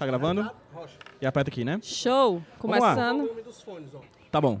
Tá gravando? E aperta aqui, né? Show! Começando. Tá bom.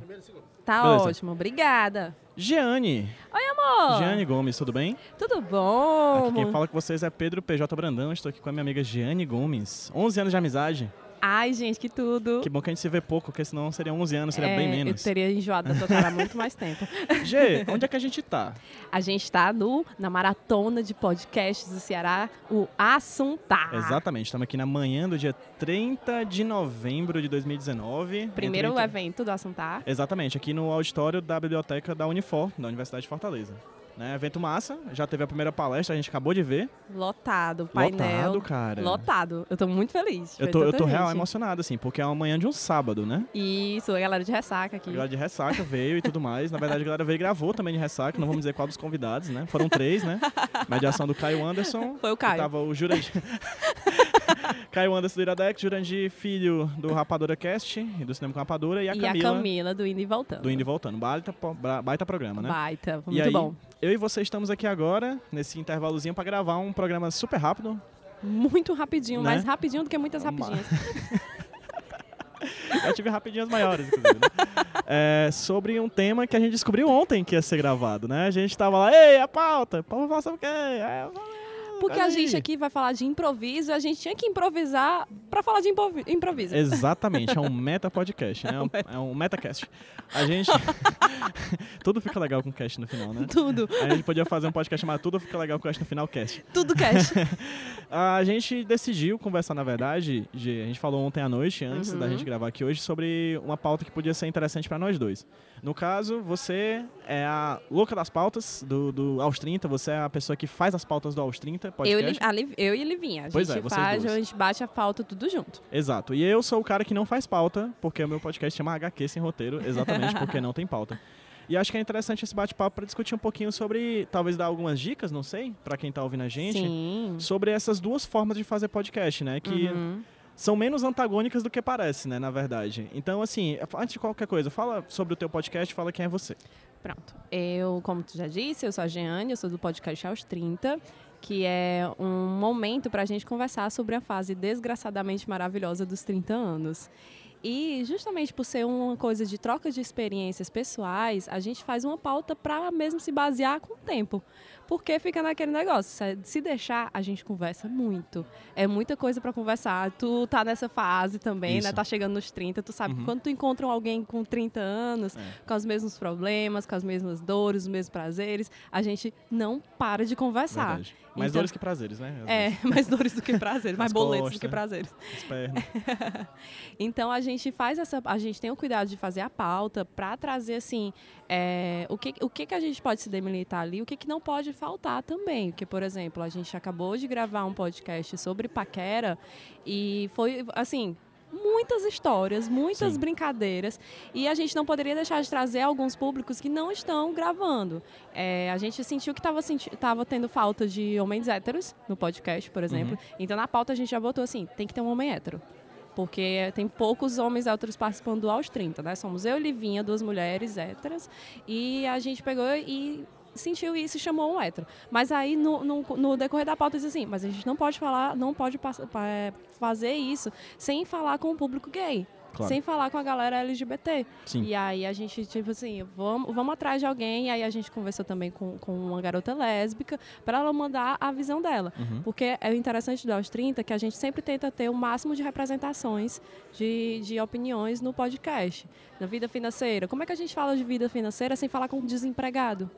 Tá Beleza. ótimo, obrigada. Jeane. Oi, amor! Jeane Gomes, tudo bem? Tudo bom? Aqui quem fala com vocês é Pedro PJ Brandão. Estou aqui com a minha amiga Jeane Gomes. 11 anos de amizade. Ai, gente, que tudo. Que bom que a gente se vê pouco, porque senão seria 11 anos, seria É, bem Eu menos. teria enjoado da tua cara há muito mais tempo. Gê, onde é que a gente tá? A gente tá no, na maratona de podcasts do Ceará, o Assuntar. Exatamente, estamos aqui na manhã do dia 30 de novembro de 2019. Primeiro Entre- evento do Assuntar. Exatamente, aqui no auditório da biblioteca da Unifor, da Universidade de Fortaleza. Né, evento massa, já teve a primeira palestra, a gente acabou de ver. Lotado, painel. Lotado, cara. Lotado. Eu tô muito feliz. Eu tô, eu tô real emocionado, assim, porque é uma manhã de um sábado, né? Isso, a galera de ressaca aqui. A galera de ressaca veio e tudo mais. Na verdade, a galera veio e gravou também de ressaca. Não vamos dizer qual dos convidados, né? Foram três, né? Mediação do Caio Anderson. Foi o Caio. Tava o Jurandir. Caio Anderson do Iradex, Jurandir Filho do Rapadura Cast e do Cinema com Rapadura. E a e Camila, a Camila do Indo e Voltando. do Indo e Voltando. Baita, baita programa, né? Baita, muito aí, bom. eu e você estamos aqui agora, nesse intervalozinho, pra gravar um programa super rápido. Muito rapidinho, Né? mais rapidinho do que muitas rapidinhas. Eu tive rapidinhas maiores, inclusive. né? É, sobre um tema que a gente descobriu ontem que ia ser gravado, né? A gente tava lá, ei, a pauta, pauta falar sobre o quê? Falei, Porque a gente aqui vai falar de improviso, a gente tinha que improvisar pra falar de improvi- improviso. Exatamente, é um meta podcast, né? É um, é um metacast. A gente. Tudo fica legal com cast no final, né? Tudo, A gente podia fazer um podcast chamado Tudo Fica Legal com Cast no final, cast. tudo cash. A gente decidiu conversar, na verdade, Gê, a gente falou ontem à noite, antes da Uhum. gente gravar aqui hoje, sobre uma pauta que podia ser interessante pra nós dois. No caso, você é a louca das pautas do, do Aos 30, você é a pessoa que faz as pautas do Aos 30 eu, e podcast. A Liv- eu e Livinha. A Pois gente é, vocês faz, duas. a gente bate a pauta tudo junto. Exato. E eu sou o cara que não faz pauta, porque o meu podcast chama HQ Sem Roteiro, exatamente porque não tem pauta. E acho que é interessante esse bate-papo para discutir um pouquinho sobre, talvez dar algumas dicas, não sei, para quem tá ouvindo a gente, Sim. sobre essas duas formas de fazer podcast, né? Que Uhum. são menos antagônicas do que parece, né, na verdade. Então, assim, antes de qualquer coisa, fala sobre o teu podcast, fala quem é você. Pronto. Eu, como tu já disse, eu sou a Jeane, eu sou do podcast Aos 30, que é um momento pra gente conversar sobre a fase desgraçadamente maravilhosa dos 30 anos. E justamente por ser uma coisa de troca de experiências pessoais, a gente faz uma pauta para mesmo se basear com o tempo. Porque fica naquele negócio, se- deixar, a gente conversa muito. É muita coisa para conversar. Tu tá nessa fase também, Isso. né? Tá chegando nos 30, tu sabe Uhum. que quando tu encontra alguém com 30 anos, É. com os mesmos problemas, com as mesmas dores, os mesmos prazeres, a gente não para de conversar. Verdade. Mais Então- dores que prazeres, né? Às É, vezes. mais dores do que prazeres, mais boletos do costas. que prazeres. Pernas. Então a gente faz essa, a gente tem o cuidado de fazer a pauta para trazer assim é, o que o que que a gente pode se demilitar ali, o que que não pode faltar também, porque por exemplo a gente acabou de gravar um podcast sobre paquera e foi assim muitas histórias, muitas Sim. brincadeiras e a gente não poderia deixar de trazer alguns públicos que não estão gravando. É, a gente sentiu que estava tendo falta de homens héteros no podcast, por exemplo. Então na pauta a gente já botou assim, tem que ter um homem hétero. Porque tem poucos homens héteros participando do aos 30, né? Somos eu Livinha, duas mulheres héteras. E a gente pegou e sentiu isso e chamou um hétero. Mas aí, no, no, no decorrer da pauta, disse assim, mas a gente não pode falar, não pode é, fazer isso sem falar com o público gay. Claro. Sem falar com a galera LGBT. Sim. E aí a gente, tipo assim, vamos, vamos atrás de alguém. E aí a gente conversou também com, com uma garota lésbica para ela mandar a visão dela. Uhum. Porque é o interessante do Aos 30 que a gente sempre tenta ter o máximo de representações de, de opiniões no podcast. Na vida financeira. Como é que a gente fala de vida financeira sem falar com um desempregado?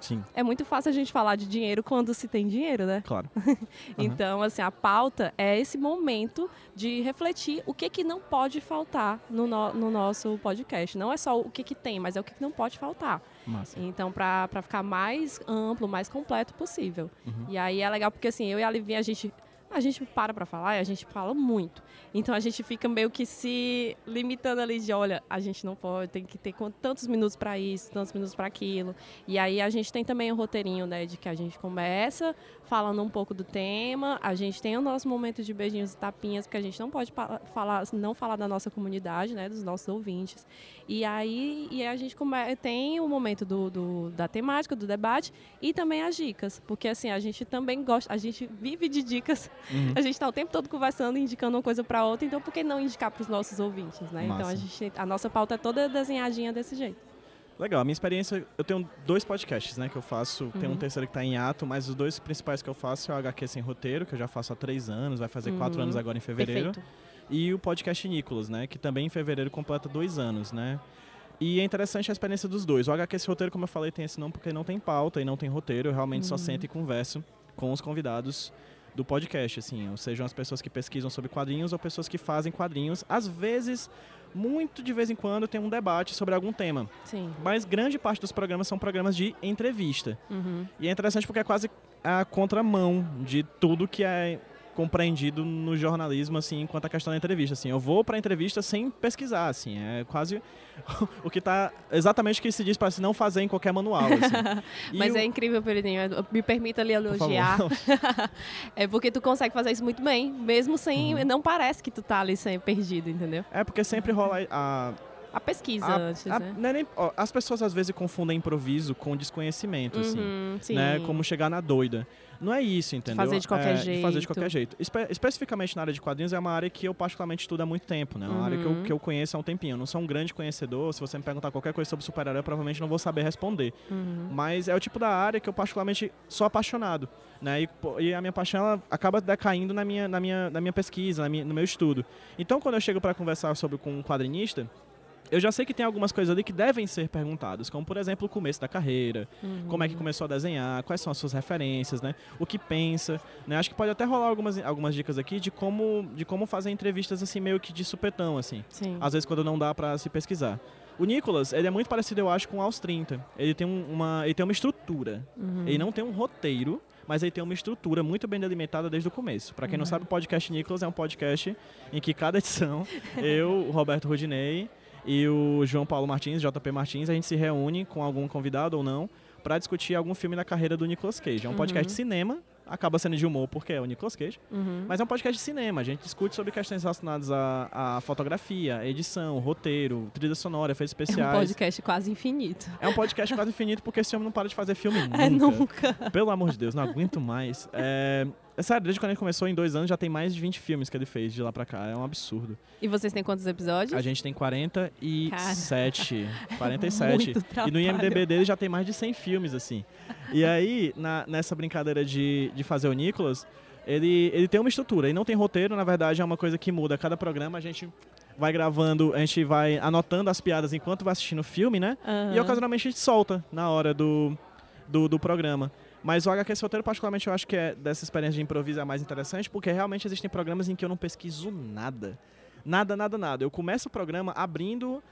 Sim, É muito fácil a gente falar de dinheiro quando se tem dinheiro, né? claro. Então, assim, a pauta é esse momento de refletir o que, que não pode faltar no, no, no nosso podcast. Não é só o que, que tem, mas é o que, que não pode faltar. Massa. Então, para ficar mais amplo, mais completo possível. Uhum. E aí é legal porque, assim, eu e a Livinha, a gente, a gente para pra falar e a gente fala muito. Então, a gente fica meio que se limitando ali de, olha, a gente não pode, tem que ter tantos minutos para isso, tantos minutos para aquilo. E aí a gente tem também o roteirinho, né, de que a gente começa falando um pouco do tema, a gente tem o nosso momento de beijinhos e tapinhas, porque a gente não pode falar, não falar da nossa comunidade, né, dos nossos ouvintes. E aí e a gente tem o momento do, do- da temática, do debate e também as dicas, porque assim, a gente também gosta, a gente vive de dicas Uhum. A gente está o tempo todo conversando, indicando uma coisa para outra, então por que não indicar para os nossos ouvintes, né? Então a, Massa. gente, a nossa pauta é toda desenhadinha desse jeito. Legal, a minha experiência, eu tenho dois podcasts, né, que eu faço, tem um Uhum. terceiro que tá em ato, mas os dois principais que eu faço é o HQ Sem Roteiro, que eu já faço há três anos, vai fazer quatro Uhum. anos agora em fevereiro, Perfeito. e o podcast Nicolas, né, que também em fevereiro completa dois anos, né. E é interessante a experiência dos dois. O HQ Sem Roteiro, como eu falei, tem esse nome porque não tem pauta e não tem roteiro, eu realmente só Uhum. sento e converso com os convidados do podcast, assim, ou sejam as pessoas que pesquisam sobre quadrinhos ou pessoas que fazem quadrinhos. Às vezes, muito de vez em quando, tem um debate sobre algum tema. Sim. Mas grande parte dos programas são programas de entrevista. Uhum. E é interessante porque é quase a contramão de tudo que é compreendido no jornalismo, assim, quanto à questão da entrevista. Assim, eu vou para entrevista sem pesquisar, assim, é quase o que tá exatamente o que se diz para se não fazer em qualquer manual. Assim. Mas o- é incrível, Peridinho. Me permita lhe por favor. elogiar. é porque tu consegue fazer isso muito bem, mesmo sem. Uhum. Não parece que tu tá ali sem perdido, entendeu? É porque sempre rola a, A pesquisa a- antes, a- né? é nem- ó, as pessoas às vezes confundem improviso com desconhecimento, assim. Uhum, sim. né? Como chegar na doida. Não é isso, entendeu? fazer de qualquer É, de fazer de jeito. qualquer jeito. Espe- especificamente na área de quadrinhos é uma área que eu particularmente estudo há muito tempo, né? É uma área que eu, Uhum. que eu conheço há um tempinho. Eu não sou um grande conhecedor. Se você me perguntar qualquer coisa sobre super-herói, eu provavelmente não vou saber responder. Uhum. Mas é o tipo da área que eu particularmente sou apaixonado, né? E, e a minha paixão ela acaba decaindo na minha, na minha, na minha pesquisa, na minha- no meu estudo. Então, quando eu chego para conversar sobre com um quadrinista, eu já sei que tem algumas coisas ali que devem ser perguntadas, como por exemplo o começo da carreira, Uhum. como é que começou a desenhar, quais são as suas referências, né? O que pensa, né? Acho que pode até rolar algumas, algumas dicas aqui de como, de como fazer entrevistas assim meio que de supetão, assim. Sim. Às vezes quando não dá pra se pesquisar. O Nicolas, ele é muito parecido, eu acho, com o Aos 30. Ele tem um- uma, ele tem uma estrutura. Uhum. Ele não tem um roteiro, mas ele tem uma estrutura muito bem delimitada desde o começo. Pra quem não Uhum. sabe, o podcast Nicolas é um podcast em que cada edição, eu, o Roberto Rudinei e o João Paulo Martins, JP Martins, a gente se reúne com algum convidado ou não pra discutir algum filme da carreira do Nicolas Cage. É um podcast Uhum. de cinema, acaba sendo de humor porque é o Nicolas Cage, Uhum. mas é um podcast de cinema. A gente discute sobre questões relacionadas à, à fotografia, edição, roteiro, trilha sonora, efeitos É um especiais. podcast quase infinito. É um podcast quase infinito porque esse homem não para de fazer filme nunca. É nunca. Pelo amor de Deus, não aguento mais. É, é sério, desde quando ele começou, em dois anos, já tem mais de 20 filmes que ele fez de lá pra cá. É um absurdo. E vocês têm quantos episódios? A gente tem 47. 47. Muito E trabalho. no IMDB dele já tem mais de 100 filmes, assim. E aí, na- nessa brincadeira de, de fazer o Nicolas, ele, ele tem uma estrutura. E não tem roteiro, na verdade, é uma coisa que muda. Cada programa a gente vai gravando, a gente vai anotando as piadas enquanto vai assistindo o filme, né? Aham. E ocasionalmente a gente solta na hora do, do, do programa. Mas o HQ roteiro, particularmente, eu acho que é dessa experiência de improviso é a mais interessante, porque realmente existem programas em que eu não pesquiso nada. Nada, nada, nada. Eu começo o programa abrindo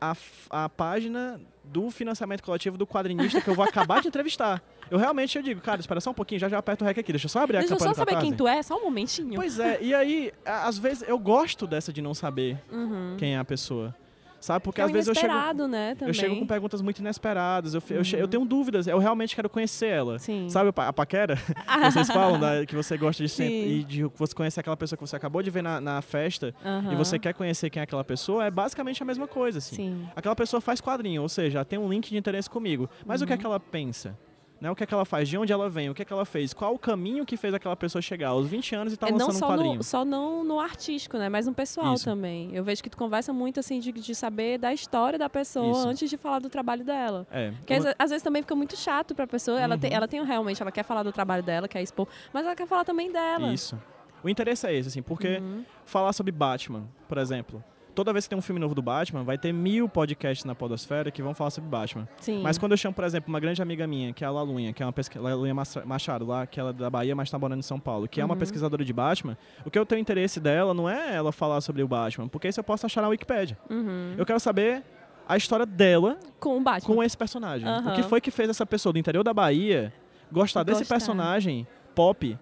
a, a página do financiamento coletivo do quadrinista que eu vou acabar de entrevistar. Eu realmente eu digo, cara, espera só um pouquinho, já já aperto o rec aqui, deixa eu só abrir Deixa a eu campanha só saber quem tu é, só um momentinho. Pois é, e aí, às vezes eu gosto dessa de não saber Uhum. quem é a pessoa. Sabe? Porque Que é às vezes eu chego. né. Eu chego com perguntas muito inesperadas, eu, eu, che- eu Uhum. tenho dúvidas, eu realmente quero conhecer ela. Sim. Sabe a pa- a paquera? que vocês falam da- que você gosta de sempre Sim. e de você conhece aquela pessoa que você acabou de ver na, na festa e Aham. você quer conhecer quem é aquela pessoa, é basicamente a mesma coisa, assim. Sim. Aquela pessoa faz quadrinho, ou seja, tem um link de interesse comigo. Mas o que é Uhum. que ela pensa? Né? O que é que ela faz? De onde ela vem? O que é que ela fez? Qual o caminho que fez aquela pessoa chegar aos 20 anos e tá É, não lançando um só quadrinho? no, só não no artístico, né? Mas no pessoal Isso. também. Eu vejo que tu conversa muito, assim, de, de saber da história da pessoa Isso. antes de falar do trabalho dela. É. Porque às, às vezes também fica muito chato pra pessoa. Ela, tem, Uhum. ela tem realmente, ela quer falar do trabalho dela, quer expor, mas ela quer falar também dela. Isso. O interesse é esse, assim, porque Uhum. falar sobre Batman, por exemplo. Toda vez que tem um filme novo do Batman, vai ter mil podcasts na podosfera que vão falar sobre Batman. Sim. Mas quando eu chamo, por exemplo, uma grande amiga minha, que é a Lalunha, que é uma pesquisadora, Lalunha Machado, lá, que ela é da Bahia, mas tá morando em São Paulo, que é uma Uhum. pesquisadora de Batman, o que eu tenho interesse dela não é ela falar sobre o Batman, porque isso eu posso achar na Wikipedia. Uhum. Eu quero saber a história dela Com o Batman. com esse personagem. O Aham. que foi que fez essa pessoa do interior da Bahia gostar desse Gostar. personagem pop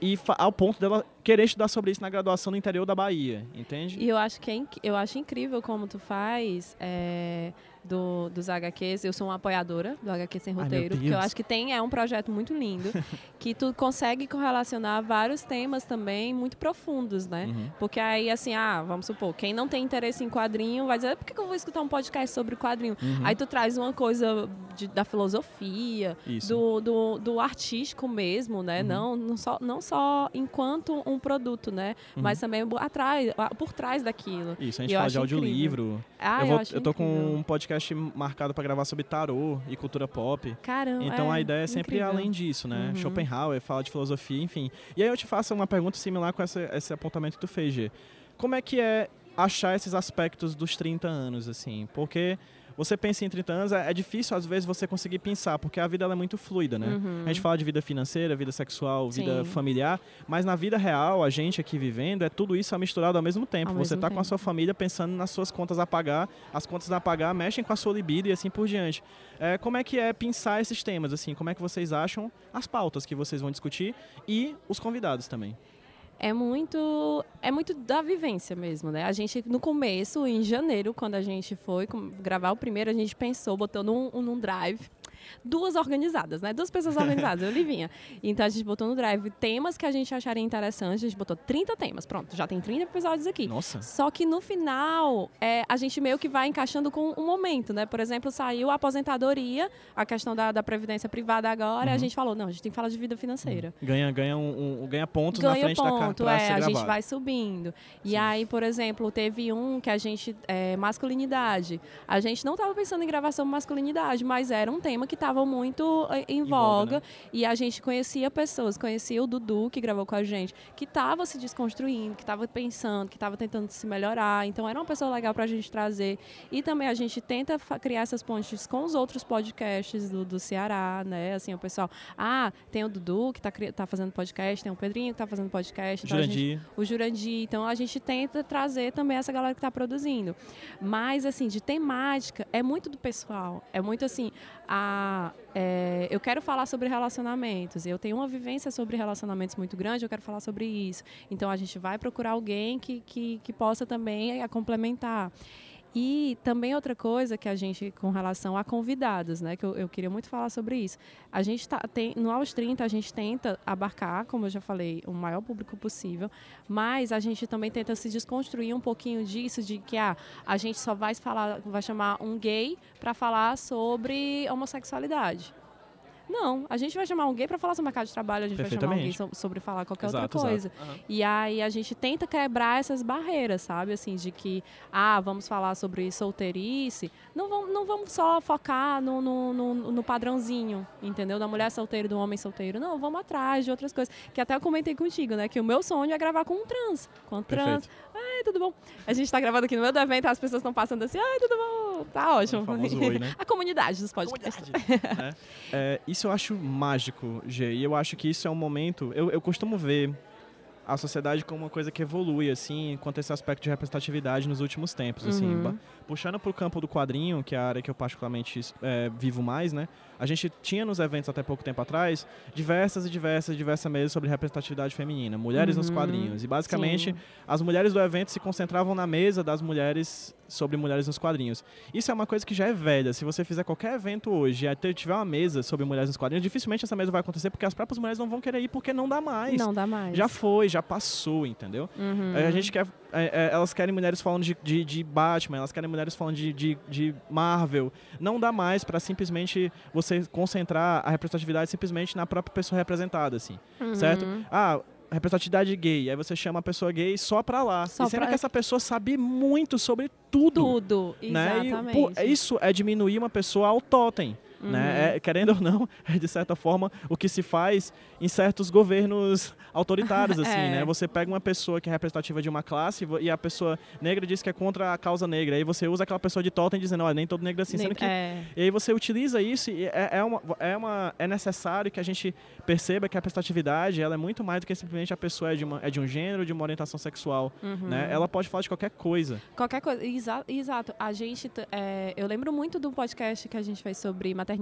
e ao ponto dela querer estudar sobre isso na graduação no interior da Bahia, entende? E eu acho que é, eu acho incrível como tu faz é, do, dos HQs. Eu sou uma apoiadora do HQ Sem Roteiro, porque eu acho que tem, é um projeto muito lindo, que tu consegue correlacionar vários temas também muito profundos, né? Uhum. Porque aí, assim, ah, vamos supor, quem não tem interesse em quadrinho vai dizer, ah, por que eu vou escutar um podcast sobre quadrinho? Uhum. Aí tu traz uma coisa de, da filosofia, do, do, do, artístico mesmo, né? Uhum. Não, não, só, não só enquanto um produto, né? Uhum. Mas também atrás, por trás daquilo. Isso, a gente fala de audiolivro. Ah, eu, vou, eu, eu tô incrível. com um podcast podcast marcado para gravar sobre tarô e cultura pop. Caramba. Então é, a ideia é sempre incrível. além disso, né? Uhum. Schopenhauer fala de filosofia, enfim. E aí eu te faço uma pergunta similar com essa, esse apontamento que tu fez, G. Como é que é achar esses aspectos dos 30 anos, assim? Porque você pensa em 30 anos, é, é difícil às vezes você conseguir pensar, porque a vida é muito fluida, né? Uhum. A gente fala de vida financeira, vida sexual, vida Sim. familiar, mas na vida real, a gente aqui vivendo, é tudo isso misturado ao mesmo tempo. Ao você está com a sua família pensando nas suas contas a pagar, as contas a pagar mexem com a sua libido e assim por diante. É, como é que é pensar esses temas, assim? Como é que vocês acham as pautas que vocês vão discutir e os convidados também? É muito é muito da vivência mesmo, né? A gente no começo, em janeiro, quando a gente foi gravar o primeiro, a gente pensou, botou num, num drive duas organizadas, né? Duas pessoas organizadas, eu Livinha. Então a gente botou no Drive temas que a gente acharia interessantes, a gente botou 30 temas, pronto, já tem 30 episódios aqui. Nossa. Só que no final, é, a gente meio que vai encaixando com um momento, né? Por exemplo, saiu a aposentadoria, a questão da, da previdência privada agora, uhum. e a gente falou, não, a gente tem que falar de vida financeira. Uhum. Ganha, ganha, um, um, ganha pontos ganha na frente ponto, da é, a gente vai subindo. E Sim. aí, por exemplo, teve um que a gente, é, masculinidade. A gente não estava pensando em gravação masculinidade, mas era um tema que estava muito eh, em, em voga, né? e a gente conhecia pessoas, conhecia o Dudu que gravou com a gente, que estava se desconstruindo, que estava pensando, que estava tentando se melhorar. Então era uma pessoa legal para a gente trazer. E também a gente tenta criar essas pontes com os outros podcasts do, do Ceará, né? Assim, o pessoal, ah, tem o Dudu que está tá fazendo podcast, tem o Pedrinho que está fazendo podcast, o então Jurandir. Gente, o Jurandir. Então a gente tenta trazer também essa galera que está produzindo. Mas assim, de temática é muito do pessoal, é muito assim, a é, eu quero falar sobre relacionamentos, eu tenho uma vivência sobre relacionamentos muito grande, eu quero falar sobre isso. Então a gente vai procurar alguém que, que, que possa também a complementar. E também outra coisa que a gente, com relação a convidados, né, que eu, eu queria muito falar sobre isso. A gente tá, tem, no Aos 30, a gente tenta abarcar, como eu já falei, o maior público possível, mas a gente também tenta se desconstruir um pouquinho disso, de que ah, a gente só vai falar, vai chamar um gay para falar sobre homossexualidade. Não, a gente vai chamar gay para falar sobre o mercado de trabalho, a gente vai chamar alguém sobre falar qualquer exato, outra coisa. Uhum. E aí a gente tenta quebrar essas barreiras, sabe? Assim, de que, ah, vamos falar sobre solteirice. Não vamos, não vamos só focar no, no, no, no padrãozinho, entendeu? Da mulher solteira e do homem solteiro. Não, vamos atrás de outras coisas. Que até eu comentei contigo, né? Que o meu sonho é gravar com um trans. Com um trans. Ai, tudo bom? A gente está gravando aqui no meio do evento, as pessoas estão passando assim, ai, tudo bom? Tá ótimo. Oi, né? A comunidade dos podcasts. Comunidade. é. É, isso eu acho mágico, G. E eu acho que isso é um momento. Eu, eu costumo ver a sociedade como uma coisa que evolui, assim, quanto a esse aspecto de representatividade nos últimos tempos, assim. Uhum. Puxando para o campo do quadrinho, que é a área que eu particularmente é, vivo mais, né? A gente tinha nos eventos até pouco tempo atrás diversas e diversas, diversas mesas sobre representatividade feminina, mulheres uhum. nos quadrinhos. E basicamente Sim. as mulheres do evento se concentravam na mesa das mulheres sobre mulheres nos quadrinhos. Isso é uma coisa que já é velha. Se você fizer qualquer evento hoje e tiver uma mesa sobre mulheres nos quadrinhos, dificilmente essa mesa vai acontecer porque as próprias mulheres não vão querer ir porque não dá mais. Não dá mais. Já foi, já passou, entendeu? Uhum. A gente quer. É, é, elas querem mulheres falando de, de, de, Batman, elas querem mulheres falando de, de, de Marvel. Não dá mais para simplesmente você concentrar a representatividade simplesmente na própria pessoa representada, assim. Uhum. Certo? Ah, representatividade gay. Aí você chama a pessoa gay só pra lá. Só e sendo pra... que essa pessoa sabe muito sobre tudo. Tudo, né? exatamente. E, isso é diminuir uma pessoa ao totem. Né? Uhum. Né? É, querendo ou não, é de certa forma o que se faz em certos governos autoritários, assim, é. né? Você pega uma pessoa que é representativa de uma classe e a pessoa negra diz que é contra a causa negra. Aí você usa aquela pessoa de totem dizendo, olha, nem todo negro é assim, sendo que... É. E aí você utiliza isso e é, é, uma, é, uma, é necessário que a gente perceba que a representatividade, ela é muito mais do que simplesmente a pessoa é de, uma, é de um gênero, de uma orientação sexual, uhum. né? Ela pode falar de qualquer coisa. Qualquer coisa, exato. exato. A gente, é, eu lembro muito do podcast que a gente fez sobre maternidade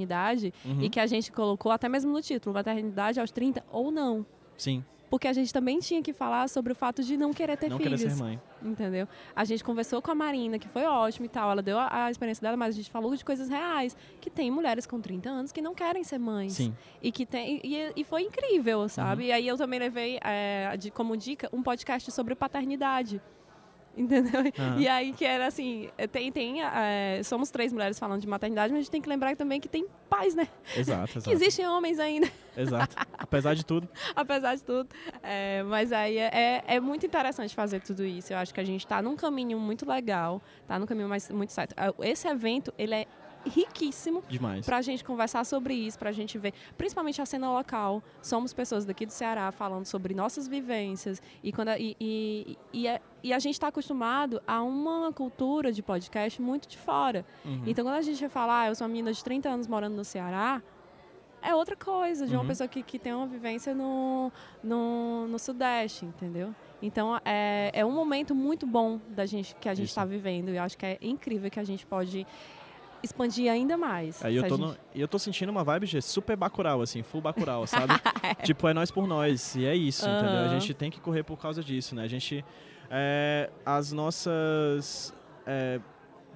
uhum. e que a gente colocou até mesmo no título, maternidade aos 30 ou não. Sim. porque a gente também tinha que falar sobre o fato de não querer ter não filhos. querer ser mãe. Entendeu? A gente conversou com a Marina, que foi ótimo e tal, ela deu a, a experiência dela, mas a gente falou de coisas reais, que tem mulheres com 30 anos que não querem ser mães. Sim. E que tem e, e foi incrível, sabe? Uhum. E aí eu também levei é, de, como dica um podcast sobre paternidade. Entendeu? Aham. E aí que era assim, tem, tem, é, somos três mulheres falando de maternidade, mas a gente tem que lembrar também que tem pais, né? Exato, Que exato. existem homens ainda, Exato. Apesar de tudo. apesar de tudo. É, mas aí é, é, é muito interessante fazer tudo isso. Eu acho que a gente está num caminho muito legal, está num caminho mais, muito certo. Esse evento, ele é riquíssimo Demais. para a gente conversar sobre isso, para a gente ver, principalmente a cena local. Somos pessoas daqui do Ceará falando sobre nossas vivências e quando a, e, e, e, a, e a gente está acostumado a uma cultura de podcast muito de fora. Uhum. Então quando a gente fala, ah, eu sou uma menina de 30 anos morando no Ceará, é outra coisa, de uma Uhum. pessoa que, que tem uma vivência no, no, no Sudeste, entendeu? Então é, é um momento muito bom da gente que a gente está vivendo e eu acho que é incrível que a gente pode expandir ainda mais. Aí eu tô, gente- no- e eu tô sentindo uma vibe G, super Bacurau, assim, full Bacurau, sabe? tipo, é nós por nós, e é isso, entendeu? A gente tem que correr por causa disso, né? A gente, é, as nossas é,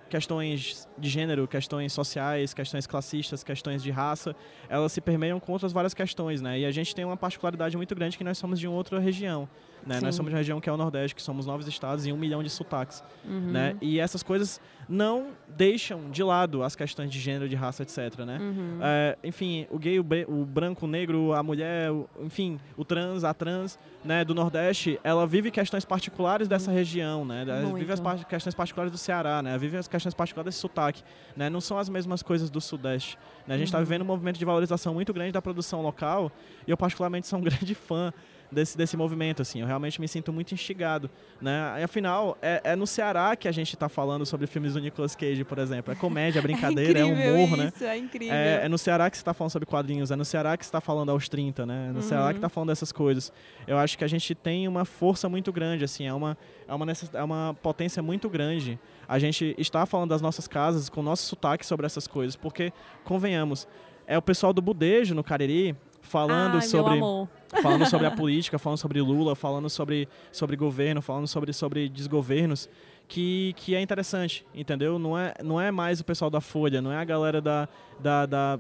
questões de gênero, questões sociais, questões classistas, questões de raça, elas se permeiam com outras várias questões, né? E a gente tem uma particularidade muito grande que nós somos de uma outra região, né? Nós Sim. somos de uma região que é o Nordeste, que somos nove estados e um milhão de sotaques Uhum. né? E essas coisas não deixam de lado as questões de gênero, de raça, etc, né? Uhum. É, enfim, o gay, o, o branco, o negro, a mulher, o- enfim, o trans, a trans, né, do Nordeste, ela vive questões particulares dessa região, né? Ela vive as par- questões particulares do Ceará, né? Ela vive as questões particulares desse sotaque, né? Não são as mesmas coisas do Sudeste, né? A gente está Uhum. vivendo um movimento de valorização muito grande da produção local e eu particularmente sou um grande fã desse, desse movimento, assim. Eu realmente me sinto muito instigado, né? E, afinal, é, é no Ceará que a gente está falando sobre filmes do Nicolas Cage, por exemplo. É comédia, é brincadeira, é, humor, né? isso, É incrível. É, é no Ceará que você está falando sobre quadrinhos, é no Ceará que você está falando aos 30, né? É no Ceará que está falando dessas coisas. Eu acho que a gente tem uma força muito grande, assim, é uma, é uma, necess- é uma potência muito grande. A gente está falando das nossas casas com o nosso sotaque sobre essas coisas, porque, convenhamos, é o pessoal do Budejo, no Cariri, falando Ai, sobre falando sobre a política, falando sobre Lula, falando sobre, sobre governo, falando sobre, sobre desgovernos, que, que é interessante, entendeu? Não é, não é mais o pessoal da Folha, não é a galera da, da, da-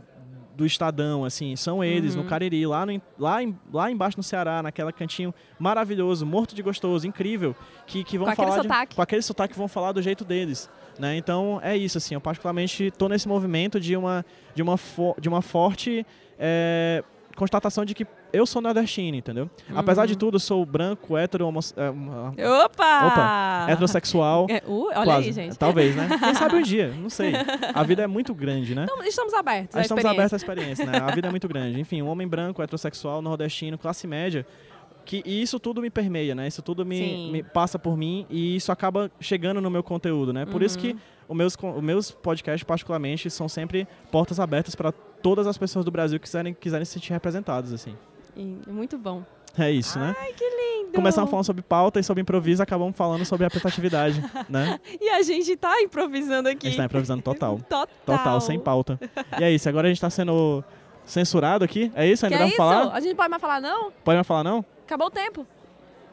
do Estadão, assim, são eles Uhum. no Cariri, lá, no, lá, em- lá embaixo no Ceará, naquela cantinho maravilhoso, morto de gostoso, incrível, que, que vão Com aquele falar de- sotaque. com aquele sotaque vão falar do jeito deles, né? Então é isso, assim, eu particularmente tô nesse movimento de uma, de uma, fo- de uma forte é, constatação de que eu sou nordestino, entendeu? Apesar Uhum. de tudo, eu sou branco, hétero, homo, é, Opa! Opa, heterossexual. É, uh, olha quase. aí, gente. Talvez, né? Quem sabe um dia, não sei. A vida é muito grande, né? Então, estamos abertos à estamos abertos à experiência, né? A vida é muito grande. Enfim, um homem branco, heterossexual, nordestino, classe média. Que, e isso tudo me permeia, né? Isso tudo me, me passa por mim e isso acaba chegando no meu conteúdo, né? Por isso Uhum. que os meus, os meus podcasts, particularmente, são sempre portas abertas para todas as pessoas do Brasil que quiserem, quiserem se sentir representadas, assim. E- Muito bom. É isso, né? Ai, que lindo! Começamos falando sobre pauta e sobre improviso, acabamos falando sobre representatividade, né? E a gente tá improvisando A aqui. gente tá improvisando total. Total. Total, sem pauta. E é isso, agora a gente tá sendo censurado aqui? É isso? Que Ainda é dá isso? pra falar? A gente pode mais falar não? Pode mais falar não? Acabou o tempo.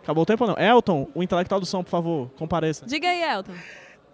Acabou o tempo ou não? Elton, o intelectual do som, por favor, compareça. Diga aí, Elton.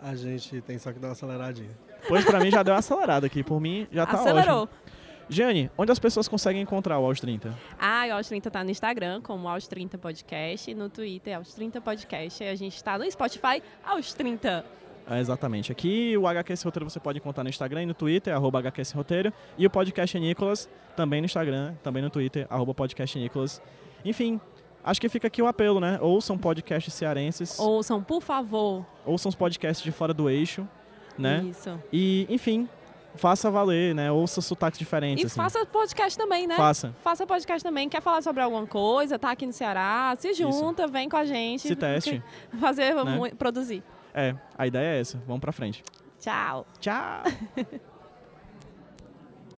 A gente tem só que dar uma aceleradinha. Pois pra mim já deu uma acelerada aqui, por mim já tá Acelerou. ótimo. Gianni, onde as pessoas conseguem encontrar o Aos 30? Ah, o Aos 30 tá no Instagram, como Aos 30 Podcast, no Twitter, Aos 30 Podcast, e a gente tá no Spotify, Aos 30. É, exatamente. Aqui o HQS Roteiro você pode encontrar no Instagram e no Twitter, arroba HQS Roteiro. E o Podcast Nicolas, também no Instagram, também no Twitter, arroba Podcast Nicolas. Enfim, acho que fica aqui o apelo, né? Ouçam podcasts cearenses, Ouçam, por favor. ouçam os podcasts de fora do eixo, né? Isso. E, enfim, faça valer, né? Ouça sotaques diferentes. E assim. faça podcast também, né? Faça. Faça podcast também. Quer falar sobre alguma coisa? Tá aqui no Ceará? Se junta, vem com a gente. Se teste. Fazer, né? produzir. É, a ideia é essa. Vamos pra frente. Tchau. Tchau!